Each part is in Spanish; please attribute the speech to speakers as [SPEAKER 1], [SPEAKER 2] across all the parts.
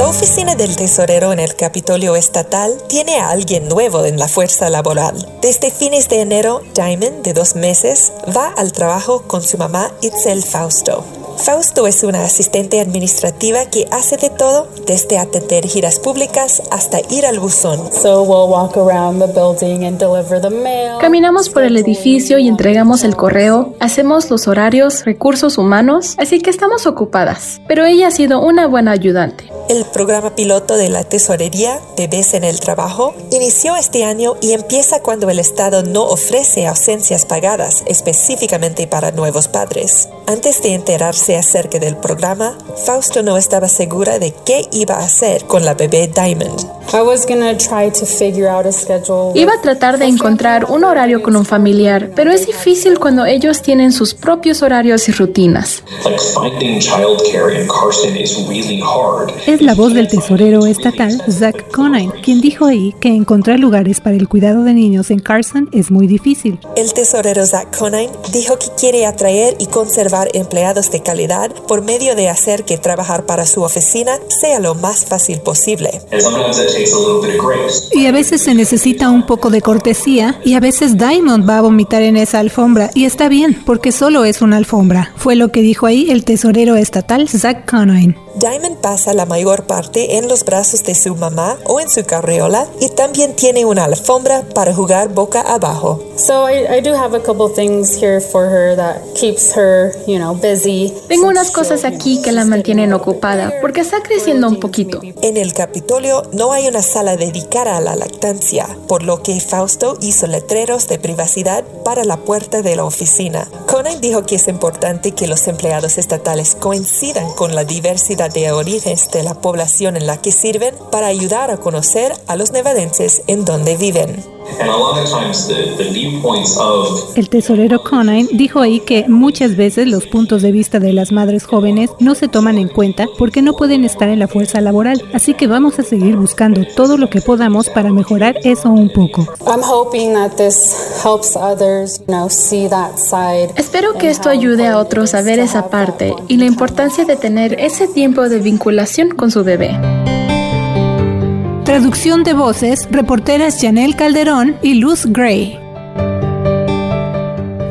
[SPEAKER 1] La oficina del tesorero en el Capitolio Estatal tiene a alguien nuevo en la fuerza laboral. Desde fines de enero, Diamond, de dos meses, va al trabajo con su mamá Itzel Fausto. Fausto es una asistente administrativa que hace de todo, desde atender giras públicas hasta ir al buzón.
[SPEAKER 2] Caminamos por el edificio y entregamos el correo, hacemos los horarios, recursos humanos, así que estamos ocupadas. Pero ella ha sido una buena ayudante.
[SPEAKER 1] El programa piloto de la tesorería Bebés en el Trabajo inició este año y empieza cuando el Estado no ofrece ausencias pagadas específicamente para nuevos padres. Antes de enterarse acerca del programa, Fausto no estaba segura de qué iba a hacer con la bebé Diamond.
[SPEAKER 2] Iba a tratar de encontrar un horario con un familiar, pero es difícil cuando ellos tienen sus propios horarios y rutinas.
[SPEAKER 3] Es la voz del tesorero estatal Zach Conine, quien dijo ahí que encontrar lugares para el cuidado de niños en Carson es muy difícil.
[SPEAKER 1] El tesorero Zach Conine dijo que quiere atraer y conservar empleados de calidad por medio de hacer que trabajar para su oficina sea lo más fácil posible.
[SPEAKER 3] Y a veces se necesita un poco de cortesía y a veces Diamond va a vomitar en esa alfombra y está bien porque solo es una alfombra. Fue lo que dijo ahí el tesorero estatal Zach Conine.
[SPEAKER 1] Diamond pasa la mayor parte en los brazos de su mamá o en su carriola y también tiene una alfombra para jugar boca abajo.
[SPEAKER 2] Tengo unas cosas aquí que la mantienen ocupada porque está creciendo un poquito.
[SPEAKER 1] En el Capitolio no hay una sala dedicada a la lactancia, por lo que Fausto hizo letreros de privacidad para la puerta de la oficina. Conan dijo que es importante que los empleados estatales coincidan con la diversidad de orígenes de la población en la que sirven para ayudar a conocer a los nevadenses en donde viven.
[SPEAKER 3] El tesorero Conine dijo ahí que muchas veces los puntos de vista de las madres jóvenes no se toman en cuenta porque no pueden estar en la fuerza laboral, así que vamos a seguir buscando todo lo que podamos para mejorar eso un poco.
[SPEAKER 2] Espero que esto ayude a otros a ver esa parte y la importancia de tener ese tiempo de vinculación con su bebé.
[SPEAKER 3] Traducción de voces, reporteras Janelle Calderón y Luz Gray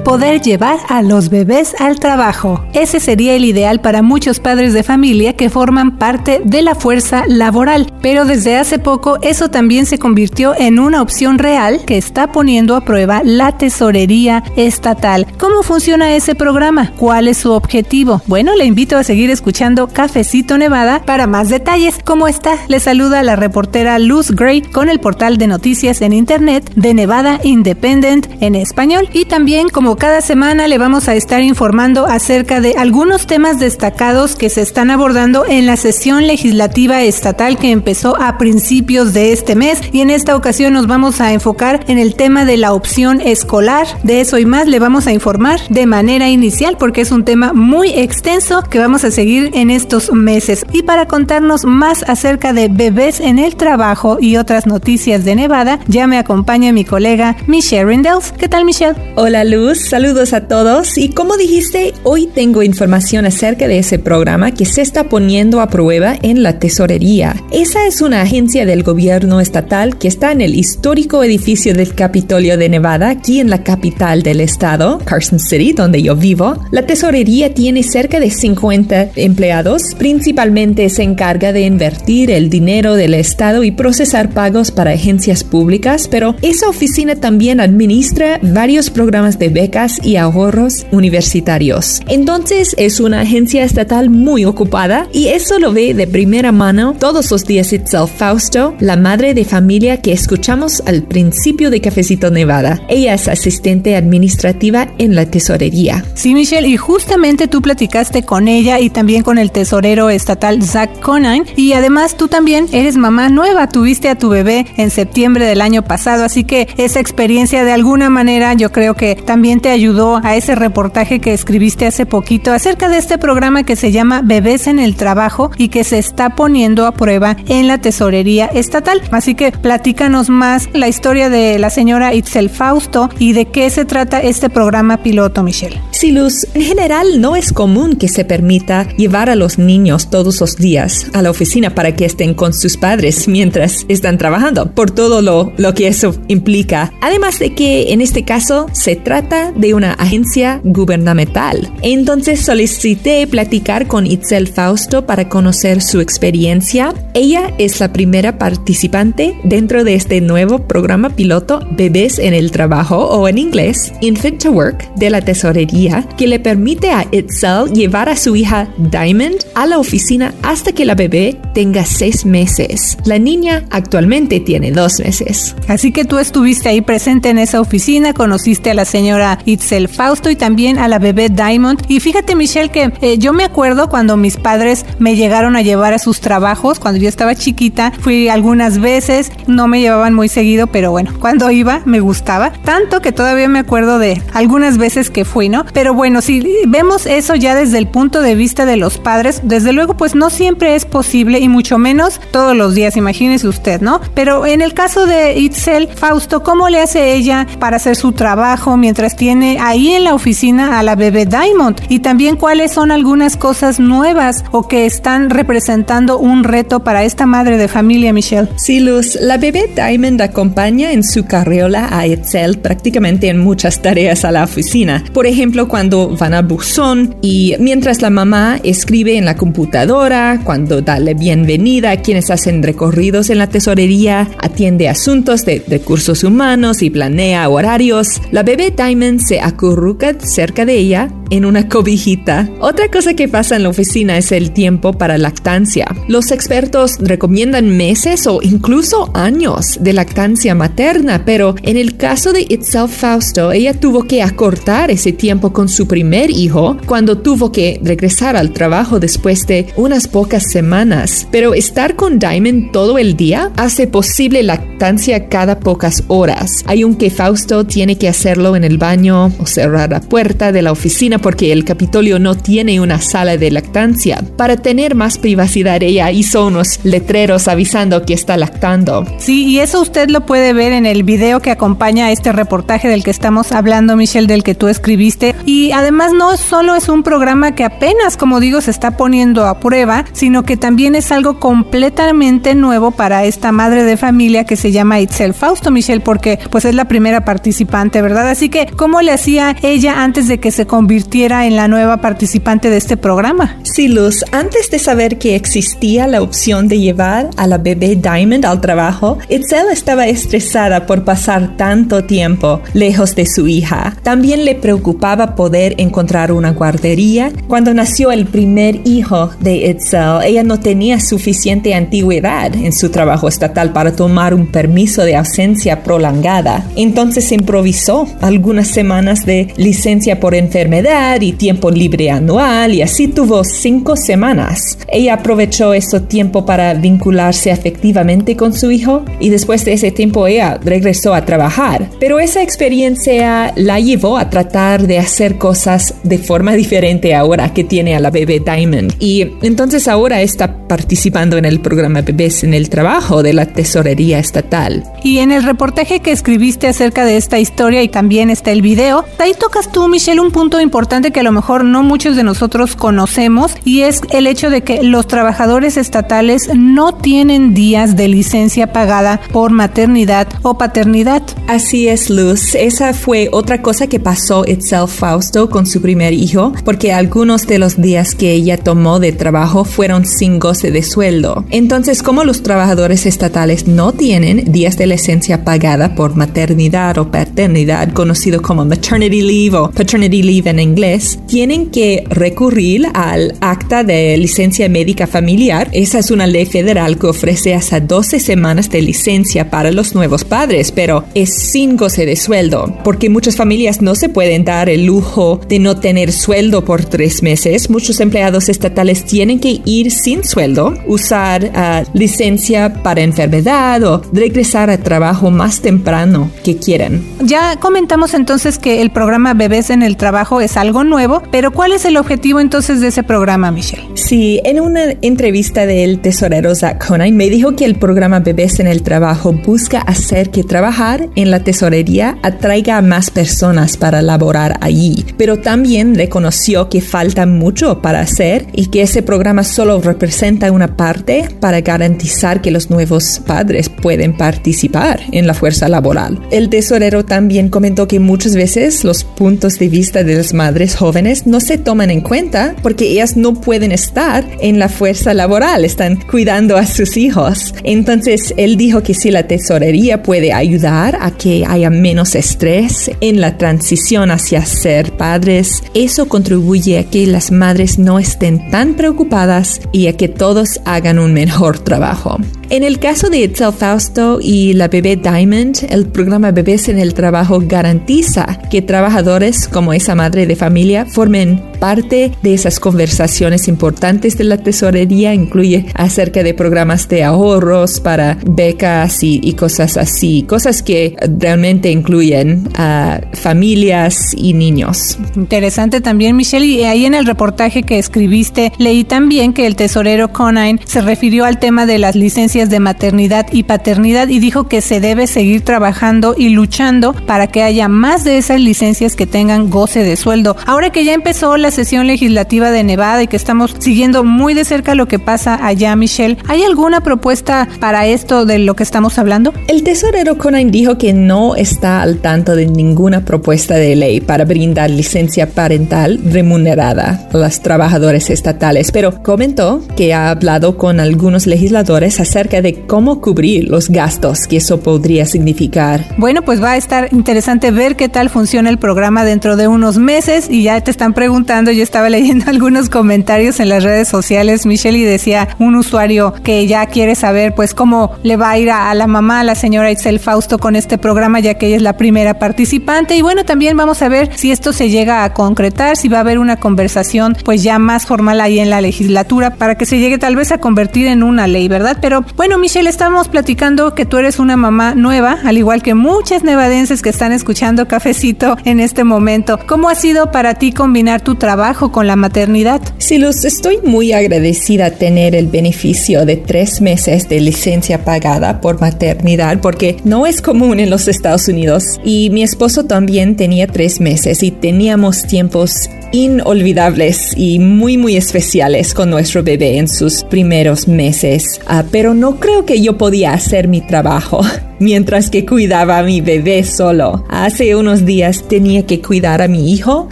[SPEAKER 3] poder llevar a los bebés al trabajo. Ese sería el ideal para muchos padres de familia que forman parte de la fuerza laboral, pero desde hace poco eso también se convirtió en una opción real que está poniendo a prueba la tesorería estatal. ¿Cómo funciona ese programa? ¿Cuál es su objetivo? Bueno, le invito a seguir escuchando Cafecito Nevada para más detalles. ¿Cómo está? Le saluda la reportera Luz Gray con el portal de noticias en internet de Nevada Independent en español y también como cada semana le vamos a estar informando acerca de algunos temas destacados que se están abordando en la sesión legislativa estatal que empezó a principios de este mes y en esta ocasión nos vamos a enfocar en el tema de la opción escolar. De eso y más le vamos a informar de manera inicial porque es un tema muy extenso que vamos a seguir en estos meses. Y para contarnos más acerca de bebés en el trabajo y otras noticias de Nevada, ya me acompaña mi colega Michelle Rindels. ¿Qué tal Michelle?
[SPEAKER 4] Hola Luz, Saludos a todos y como dijiste, hoy tengo información acerca de ese programa que se está poniendo a prueba en la tesorería. Esa es una agencia del gobierno estatal que está en el histórico edificio del Capitolio de Nevada, aquí en la capital del estado, Carson City, donde yo vivo. La tesorería tiene cerca de 50 empleados, principalmente se encarga de invertir el dinero del estado y procesar pagos para agencias públicas, pero esa oficina también administra varios programas de becas y ahorros universitarios. Entonces es una agencia estatal muy ocupada y eso lo ve de primera mano todos los días Itzel Fausto, la madre de familia que escuchamos al principio de Cafecito Nevada. Ella es asistente administrativa en la tesorería.
[SPEAKER 3] Sí, Michelle, y justamente tú platicaste con ella y también con el tesorero estatal Zach Conine y además tú también eres mamá nueva, tuviste a tu bebé en septiembre del año pasado, así que esa experiencia de alguna manera yo creo que también te te ayudó a ese reportaje que escribiste hace poquito acerca de este programa que se llama Bebés en el Trabajo y que se está poniendo a prueba en la tesorería estatal. Así que platícanos más la historia de la señora Itzel Fausto y de qué se trata este programa piloto, Michelle.
[SPEAKER 4] Sí, Luz, en general no es común que se permita llevar a los niños todos los días a la oficina para que estén con sus padres mientras están trabajando, por todo lo, lo que eso implica. Además de que en este caso se trata de una agencia gubernamental. Entonces solicité platicar con Itzel Fausto para conocer su experiencia. Ella es la primera participante dentro de este nuevo programa piloto Bebés en el Trabajo o en inglés Infant to Work de la Tesorería que le permite a Itzel llevar a su hija Diamond a la oficina hasta que la bebé tenga seis meses. La niña actualmente tiene dos meses.
[SPEAKER 3] Así que tú estuviste ahí presente en esa oficina, conociste a la señora Itzel Fausto y también a la bebé Diamond. Y fíjate Michelle que eh, yo me acuerdo cuando mis padres me llegaron a llevar a sus trabajos, cuando yo estaba chiquita, fui algunas veces, no me llevaban muy seguido, pero bueno, cuando iba me gustaba, tanto que todavía me acuerdo de algunas veces que fui, ¿no? Pero bueno, si vemos eso ya desde el punto de vista de los padres, desde luego pues no siempre es posible y mucho menos todos los días, imagínese usted, ¿no? Pero en el caso de Itzel Fausto, ¿cómo le hace ella para hacer su trabajo mientras tiene ahí en la oficina a la bebé Diamond? Y también cuáles son algunas cosas nuevas o que están representando un reto para esta madre de familia, Michelle.
[SPEAKER 4] Sí, Luz, la bebé Diamond acompaña en su carriola a Itzel prácticamente en muchas tareas a la oficina. Por ejemplo, cuando van a buzón y mientras la mamá escribe en la computadora, cuando da la bienvenida a quienes hacen recorridos en la tesorería, atiende asuntos de recursos humanos y planea horarios, la bebé Diamond se acurruca cerca de ella en una cobijita. Otra cosa que pasa en la oficina es el tiempo para lactancia. Los expertos recomiendan meses o incluso años de lactancia materna, pero en el caso de Itzel Fausto, ella tuvo que acortar ese tiempo con su primer hijo cuando tuvo que regresar al trabajo después de unas pocas semanas. Pero estar con Diamond todo el día hace posible lactancia cada pocas horas. Hay un que Fausto tiene que hacerlo en el baño o cerrar la puerta de la oficina porque el Capitolio no tiene una sala de lactancia. Para tener más privacidad, ella hizo unos letreros avisando que está lactando.
[SPEAKER 3] Sí, y eso usted lo puede ver en el video que acompaña a este reportaje del que estamos hablando, Michelle, del que tú escribiste. Y además no solo es un programa que apenas, como digo, se está poniendo a prueba, sino que también es algo completamente nuevo para esta madre de familia que se llama Itzel Fausto, Michelle, porque pues es la primera participante, ¿verdad? Así que, ¿cómo le hacía ella antes de que se convirtiera en la nueva participante de este programa.
[SPEAKER 4] Sí, Luz, antes de saber que existía la opción de llevar a la bebé Diamond al trabajo, Itzel estaba estresada por pasar tanto tiempo lejos de su hija. También le preocupaba poder encontrar una guardería. Cuando nació el primer hijo de Itzel, ella no tenía suficiente antigüedad en su trabajo estatal para tomar un permiso de ausencia prolongada. Entonces improvisó algunas semanas de licencia por enfermedad y tiempo libre anual y así tuvo cinco semanas. Ella aprovechó ese tiempo para vincularse afectivamente con su hijo y después de ese tiempo ella regresó a trabajar. Pero esa experiencia la llevó a tratar de hacer cosas de forma diferente ahora que tiene a la bebé Diamond. Y entonces ahora está participando en el programa Bebés en el Trabajo de la Tesorería Estatal.
[SPEAKER 3] Y en el reportaje que escribiste acerca de esta historia y también está el video, ahí tocas tú, Michelle, un punto importante que a lo mejor no muchos de nosotros conocemos y es el hecho de que los trabajadores estatales no tienen días de licencia pagada por maternidad o paternidad.
[SPEAKER 4] Así es, Luz. Esa fue otra cosa que pasó Itzel Fausto con su primer hijo, porque algunos de los días que ella tomó de trabajo fueron sin goce de sueldo. Entonces, como los trabajadores estatales no tienen días de licencia pagada por maternidad o paternidad, conocido como maternity leave o paternity leave en inglés, tienen que recurrir al acta de licencia médica familiar. Esa es una ley federal que ofrece hasta 12 semanas de licencia para los nuevos padres, pero es sin goce de sueldo, porque muchas familias no se pueden dar el lujo de no tener sueldo por tres meses. Muchos empleados estatales tienen que ir sin sueldo sueldo, usar ah, licencia para enfermedad o regresar a trabajo más temprano que quieren.
[SPEAKER 3] Ya comentamos entonces que el programa Bebés en el Trabajo es algo nuevo, pero ¿cuál es el objetivo entonces de ese programa, Michelle?
[SPEAKER 4] Sí, en una entrevista del tesorero Zach Conine me dijo que el programa Bebés en el Trabajo busca hacer que trabajar en la tesorería atraiga a más personas para laborar allí, pero también reconoció que falta mucho para hacer y que ese programa solo representa una parte para garantizar que los nuevos padres pueden participar en la fuerza laboral. El tesorero también comentó que muchas veces los puntos de vista de las madres jóvenes no se toman en cuenta porque ellas no pueden estar en la fuerza laboral, están cuidando a sus hijos. Entonces, él dijo que si la tesorería puede ayudar a que haya menos estrés en la transición hacia ser padres, eso contribuye a que las madres no estén tan preocupadas y a que todos hagan un mejor trabajo. En el caso de Itzel Fausto y la bebé Diamond, el programa Bebés en el Trabajo garantiza que trabajadores como esa madre de familia formen parte de esas conversaciones importantes de la tesorería, incluye acerca de programas de ahorros para becas y, cosas así, cosas que realmente incluyen a familias y niños.
[SPEAKER 3] Interesante también, Michelle, y ahí en el reportaje que escribiste leí también que el tesorero Conine se refirió al tema de las licencias de maternidad y paternidad y dijo que se debe seguir trabajando y luchando para que haya más de esas licencias que tengan goce de sueldo. Ahora que ya empezó la sesión legislativa de Nevada y que estamos siguiendo muy de cerca lo que pasa allá, Michelle, ¿hay alguna propuesta para esto de lo que estamos hablando?
[SPEAKER 4] El tesorero Conan dijo que no está al tanto de ninguna propuesta de ley para brindar licencia parental remunerada a los trabajadores estatales, pero comentó que ha hablado con algunos legisladores acerca de cómo cubrir los gastos que eso podría significar.
[SPEAKER 3] Bueno, pues va a estar interesante ver qué tal funciona el programa dentro de unos meses y ya te están preguntando, yo estaba leyendo algunos comentarios en las redes sociales, Michelle, y decía un usuario que ya quiere saber pues cómo le va a ir a, la mamá, a la señora Itzel Fausto con este programa, ya que ella es la primera participante. Y bueno, también vamos a ver si esto se llega a concretar, si va a haber una conversación pues ya más formal ahí en la legislatura para que se llegue tal vez a convertir en una ley, ¿verdad? Pero bueno, Michelle, estamos platicando que tú eres una mamá nueva, al igual que muchas nevadenses que están escuchando Cafecito en este momento. ¿Cómo ha sido para ti combinar tu trabajo con la maternidad?
[SPEAKER 4] Sí, Luz, estoy muy agradecida a tener el beneficio de tres meses de licencia pagada por maternidad porque no es común en los Estados Unidos y mi esposo también tenía tres meses y teníamos tiempos inolvidables y muy muy especiales con nuestro bebé en sus primeros meses, uh, pero no creo que yo podía hacer mi trabajo mientras que cuidaba a mi bebé solo. Hace unos días tenía que cuidar a mi hijo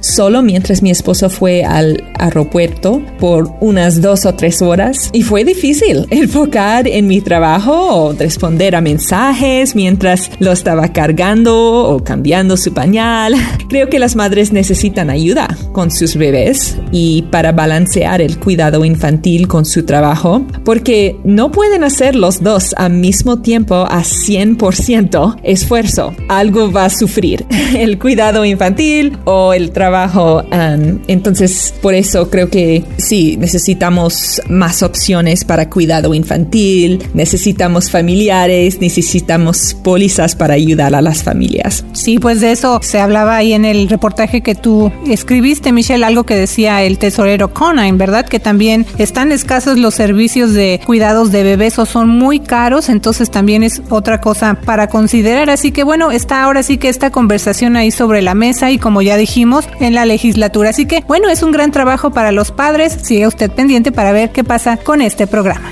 [SPEAKER 4] solo mientras mi esposo fue al aeropuerto por unas dos o tres horas y fue difícil enfocar en mi trabajo o responder a mensajes mientras lo estaba cargando o cambiando su pañal. Creo que las madres necesitan ayuda con sus bebés y para balancear el cuidado infantil con su trabajo porque no pueden hacer los dos al mismo tiempo a 100 ciento esfuerzo, algo va a sufrir. El cuidado infantil o el trabajo. Um, entonces, por eso creo que sí, necesitamos más opciones para cuidado infantil, necesitamos familiares, necesitamos pólizas para ayudar a las familias.
[SPEAKER 3] Sí, pues de eso se hablaba ahí en el reportaje que tú escribiste, Michelle, algo que decía el tesorero Conine, ¿verdad? Que también están escasos los servicios de cuidados de bebés o son muy caros, entonces también es otra cosa para considerar. Así que bueno, está ahora sí que esta conversación ahí sobre la mesa y como ya dijimos, en la legislatura. Así que bueno, es un gran trabajo para los padres. Sigue usted pendiente para ver qué pasa con este programa.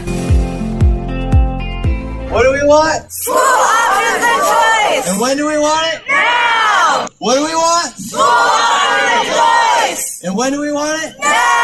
[SPEAKER 3] What do we want? School options and choice. And when do we want it? Now. What do we want? School options and choice. And when do we want it? Now.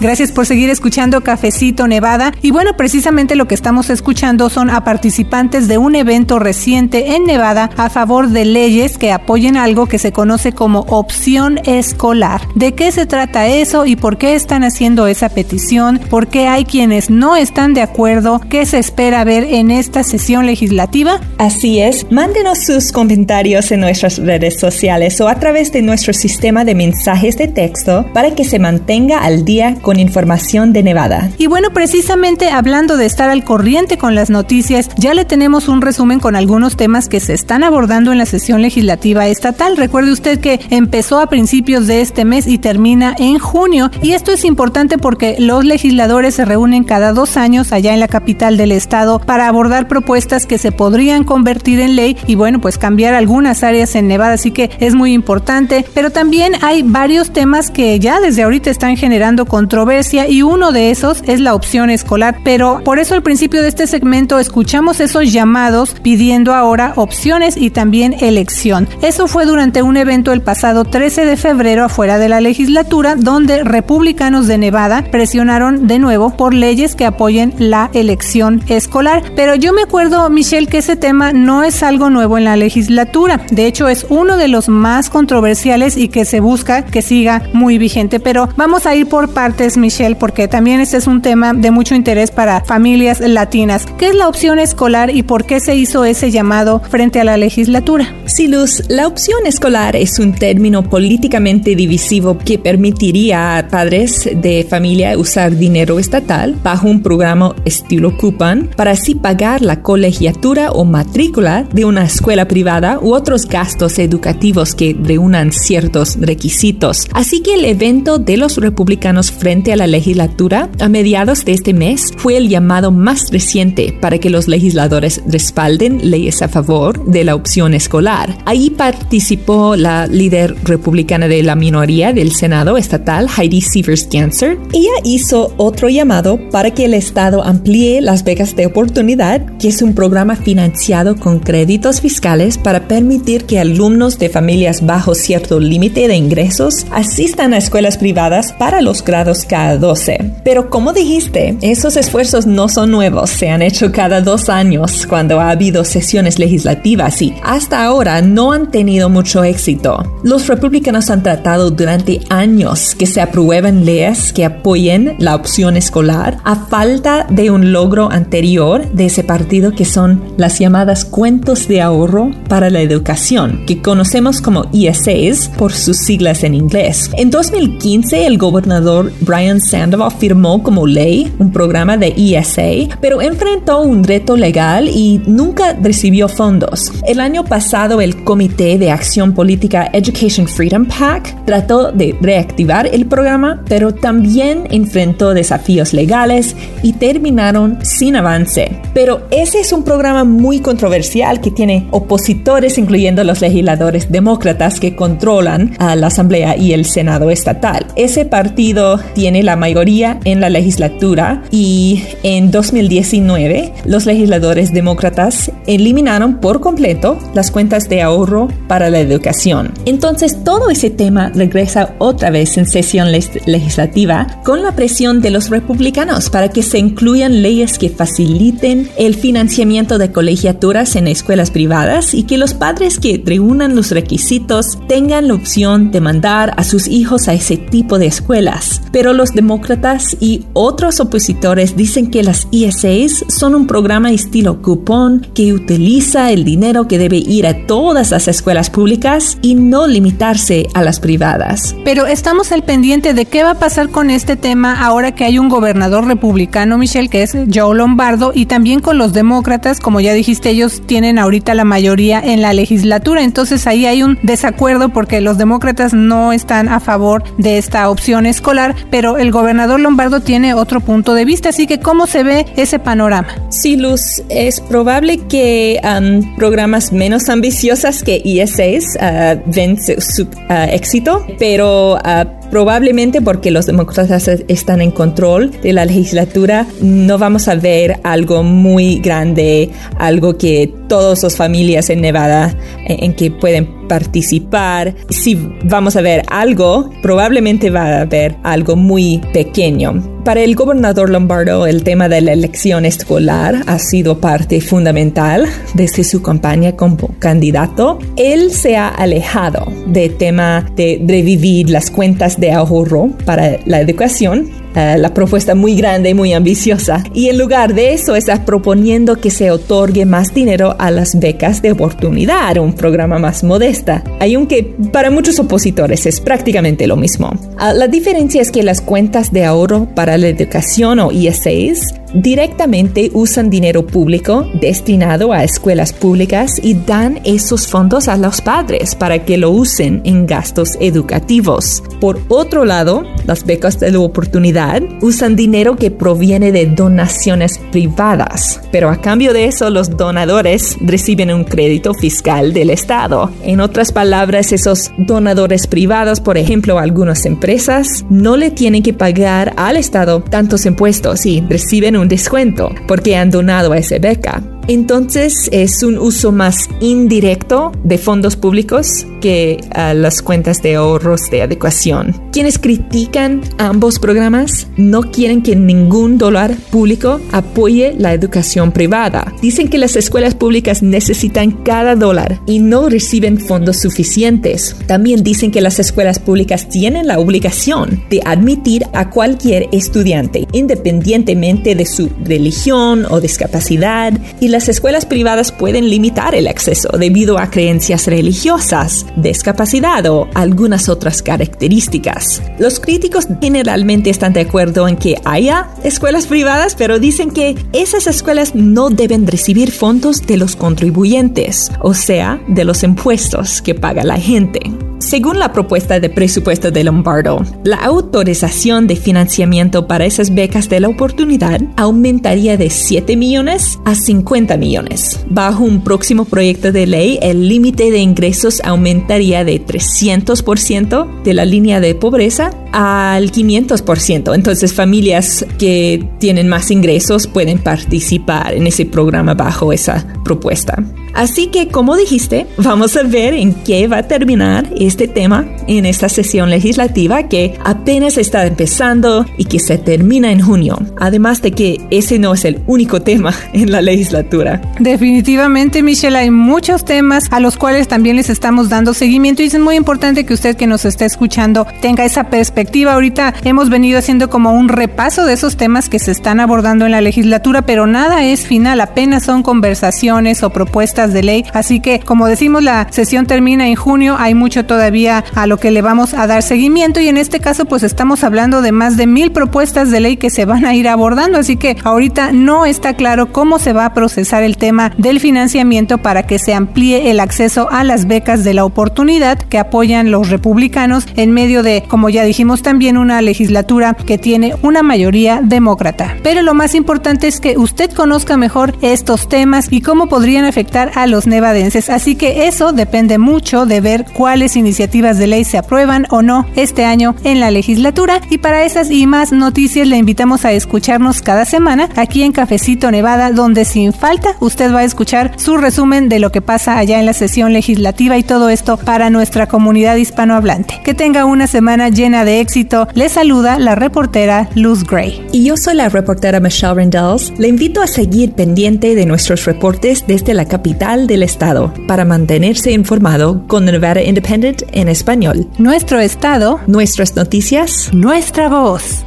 [SPEAKER 3] Gracias por seguir escuchando Cafecito Nevada. Y bueno, precisamente lo que estamos escuchando son a participantes de un evento reciente en Nevada a favor de leyes que apoyen algo que se conoce como opción escolar. ¿De qué se trata eso y por qué están haciendo esa petición? ¿Por qué hay quienes no están de acuerdo? ¿Qué se espera ver en esta sesión legislativa?
[SPEAKER 4] Así es, mándenos sus comentarios en nuestras redes sociales o a través de nuestro sistema de mensajes de texto para que se mantenga al día con información de Nevada.
[SPEAKER 3] Y bueno, precisamente hablando de estar al corriente con las noticias, ya le tenemos un resumen con algunos temas que se están abordando en la sesión legislativa estatal. Recuerde usted que empezó a principios de este mes y termina en junio. Y esto es importante porque los legisladores se reúnen cada dos años allá en la capital del estado para abordar propuestas que se podrían convertir en ley y bueno, pues cambiar algunas áreas en Nevada. Así que es muy importante. Pero también hay varios temas que ya desde ahorita están generando controversia y uno de esos es la opción escolar. Pero por eso al principio de este segmento escuchamos esos llamados pidiendo ahora opciones y también elección. Eso fue durante un evento el pasado 13 de febrero afuera de la legislatura donde republicanos de Nevada presionaron de nuevo por leyes que apoyen la elección escolar. Pero yo me acuerdo, Michelle, que ese tema no es algo nuevo en la legislatura. De hecho, es uno de los más controversiales y que se busca que siga muy vigente. Pero vamos a ir por partes, Michelle, porque también este es un tema de mucho interés para familias latinas. ¿Qué es la opción escolar y por qué se hizo ese llamado frente a la legislatura?
[SPEAKER 4] Sí, Luz, la opción escolar es un término políticamente divisivo que permitiría a padres de familia usar dinero estatal bajo un programa estilo Coupon para así pagar la colegiatura o matrícula de una escuela privada u otros gastos educativos que reúnan ciertos requisitos. Así que el evento de los republicanos frente a la legislatura a mediados de este mes fue el llamado más reciente para que los legisladores respalden leyes a favor de la opción escolar. Ahí participó la líder republicana de la minoría del Senado estatal, Heidi Severs Ganser. Ella hizo otro llamado para que el Estado amplíe las becas de oportunidad, que es un programa financiado con créditos fiscales para permitir que alumnos de familias bajo cierto límite de ingresos asistan a escuelas privadas para los grados K12. Pero como dijiste, esos esfuerzos no son nuevos, se han hecho cada dos años cuando ha habido sesiones legislativas y hasta ahora no han tenido mucho éxito. Los republicanos han tratado durante años que se aprueben leyes que apoyen la opción escolar a falta de un logro anterior de ese partido que son las llamadas cuentos de ahorro para la educación, que conocemos como ESAs por sus siglas en inglés. En 2015 el gobernador Sandoval firmó como ley un programa de ESA, pero enfrentó un reto legal y nunca recibió fondos. El año pasado el Comité de Acción Política Education Freedom PAC trató de reactivar el programa, pero también enfrentó desafíos legales y terminaron sin avance. Pero ese es un programa muy controversial que tiene opositores, incluyendo los legisladores demócratas que controlan a la Asamblea y el Senado estatal. Ese partido tiene la mayoría en la legislatura y en 2019 los legisladores demócratas eliminaron por completo las cuentas de ahorro para la educación. Entonces todo ese tema regresa otra vez en sesión legislativa con la presión de los republicanos para que se incluyan leyes que faciliten el financiamiento de colegiaturas en escuelas privadas y que los padres que reúnan los requisitos tengan la opción de mandar a sus hijos a ese tipo de escuelas. Pero los demócratas y otros opositores dicen que las ESAs son un programa estilo cupón que utiliza el dinero que debe ir a todas las escuelas públicas y no limitarse a las privadas.
[SPEAKER 3] Pero estamos al pendiente de qué va a pasar con este tema ahora que hay un gobernador republicano, Michelle, que es Joe Lombardo, y también con los demócratas, como ya dijiste, ellos tienen ahorita la mayoría en la legislatura, entonces ahí hay un desacuerdo porque los demócratas no están a favor de esta opción escolar, pero el gobernador Lombardo tiene otro punto de vista, así que ¿cómo se ve ese panorama?
[SPEAKER 4] Sí, Luz, es probable que um, programas menos ambiciosas que IS6 uh, ven su, uh, éxito, pero uh, Probablemente porque los demócratas están en control de la legislatura, no vamos a ver algo muy grande, algo que todas las familias en Nevada en, que pueden participar. Si vamos a ver algo, probablemente va a haber algo muy pequeño. Para el gobernador Lombardo, el tema de la elección escolar ha sido parte fundamental desde su campaña como candidato. Él se ha alejado del tema de revivir las cuentas de ahorro para la educación la propuesta muy grande y muy ambiciosa. Y en lugar de eso está proponiendo que se otorgue más dinero a las becas de oportunidad, un programa más modesta. Hay un que para muchos opositores es prácticamente lo mismo. Ah, la diferencia es que las cuentas de ahorro para la educación o ISAs directamente usan dinero público destinado a escuelas públicas y dan esos fondos a los padres para que lo usen en gastos educativos. Por otro lado, las becas de oportunidad usan dinero que proviene de donaciones privadas, pero a cambio de eso los donadores reciben un crédito fiscal del Estado. En otras palabras, esos donadores privados, por ejemplo, algunas empresas, no le tienen que pagar al Estado tantos impuestos y reciben un descuento porque han donado a esa beca. Entonces es un uso más indirecto de fondos públicos que las cuentas de ahorros de adecuación. Quienes critican ambos programas no quieren que ningún dólar público apoye la educación privada. Dicen que las escuelas públicas necesitan cada dólar y no reciben fondos suficientes. También dicen que las escuelas públicas tienen la obligación de admitir a cualquier estudiante, independientemente de su religión o discapacidad, y las escuelas privadas pueden limitar el acceso debido a creencias religiosas, discapacidad o algunas otras características. Los críticos generalmente están de acuerdo en que haya escuelas privadas, pero dicen que esas escuelas no deben recibir fondos de los contribuyentes, o sea, de los impuestos que paga la gente. Según la propuesta de presupuesto de Lombardo, la autorización de financiamiento para esas becas de la oportunidad aumentaría de 7 millones a 50 millones. Bajo un próximo proyecto de ley, el límite de ingresos aumentaría de 300% de la línea de pobreza al 500%. Entonces familias que tienen más ingresos pueden participar en ese programa bajo esa propuesta. Así que, como dijiste, vamos a ver en qué va a terminar este tema en esta sesión legislativa que apenas está empezando y que se termina en junio. Además de que ese no es el único tema en la legislatura.
[SPEAKER 3] Definitivamente, Michelle, hay muchos temas a los cuales también les estamos dando seguimiento y es muy importante que usted que nos está escuchando tenga esa perspectiva. Ahorita hemos venido haciendo como un repaso de esos temas que se están abordando en la legislatura, pero nada es final, apenas son conversaciones o propuestas de ley. Así que, como decimos, la sesión termina en junio. Hay mucho todavía a lo que le vamos a dar seguimiento y en este caso, pues estamos hablando de más de mil propuestas de ley que se van a ir abordando. Así que ahorita no está claro cómo se va a procesar el tema del financiamiento para que se amplíe el acceso a las becas de la oportunidad que apoyan los republicanos en medio de, como ya dijimos, también una legislatura que tiene una mayoría demócrata. Pero lo más importante es que usted conozca mejor estos temas y cómo podrían afectar a los nevadenses. Así que eso depende mucho de ver cuáles iniciativas de ley se aprueban o no este año en la legislatura. Y para esas y más noticias le invitamos a escucharnos cada semana aquí en Cafecito Nevada, donde sin falta usted va a escuchar su resumen de lo que pasa allá en la sesión legislativa y todo esto para nuestra comunidad hispanohablante. Que tenga una semana llena de éxito. Le saluda la reportera Luz Gray.
[SPEAKER 4] Y yo soy la reportera Michelle Rendells. Le invito a seguir pendiente de nuestros reportes desde la capital del estado para mantenerse informado con Nevada Independent en español.
[SPEAKER 3] Nuestro estado,
[SPEAKER 4] nuestras noticias,
[SPEAKER 3] nuestra voz.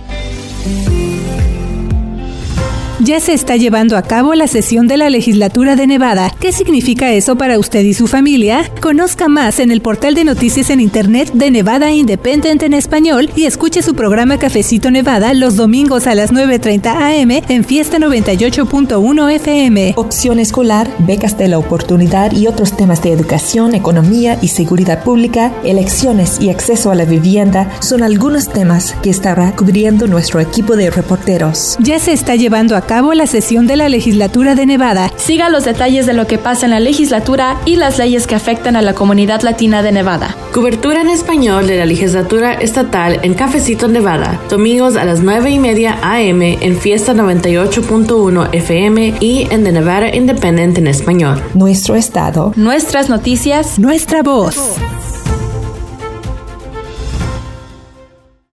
[SPEAKER 3] Ya se está llevando a cabo la sesión de la legislatura de Nevada. ¿Qué significa eso para usted y su familia? Conozca más en el portal de noticias en Internet de Nevada Independent en español y escuche su programa Cafecito Nevada los domingos a las 9.30 am en Fiesta 98.1 FM.
[SPEAKER 4] Opción escolar, becas de la oportunidad y otros temas de educación, economía y seguridad pública, elecciones y acceso a la vivienda son algunos temas que estará cubriendo nuestro equipo de reporteros.
[SPEAKER 3] Ya se está llevando a cabo la sesión de la legislatura de Nevada.
[SPEAKER 2] Siga los detalles de lo que pasa en la legislatura y las leyes que afectan a la comunidad latina de Nevada.
[SPEAKER 5] Cobertura en español de la legislatura estatal en Cafecito Nevada, domingos a las 9 y media AM en Fiesta 98.1 FM y en The Nevada Independent en español.
[SPEAKER 4] Nuestro estado,
[SPEAKER 2] nuestras noticias,
[SPEAKER 3] nuestra voz.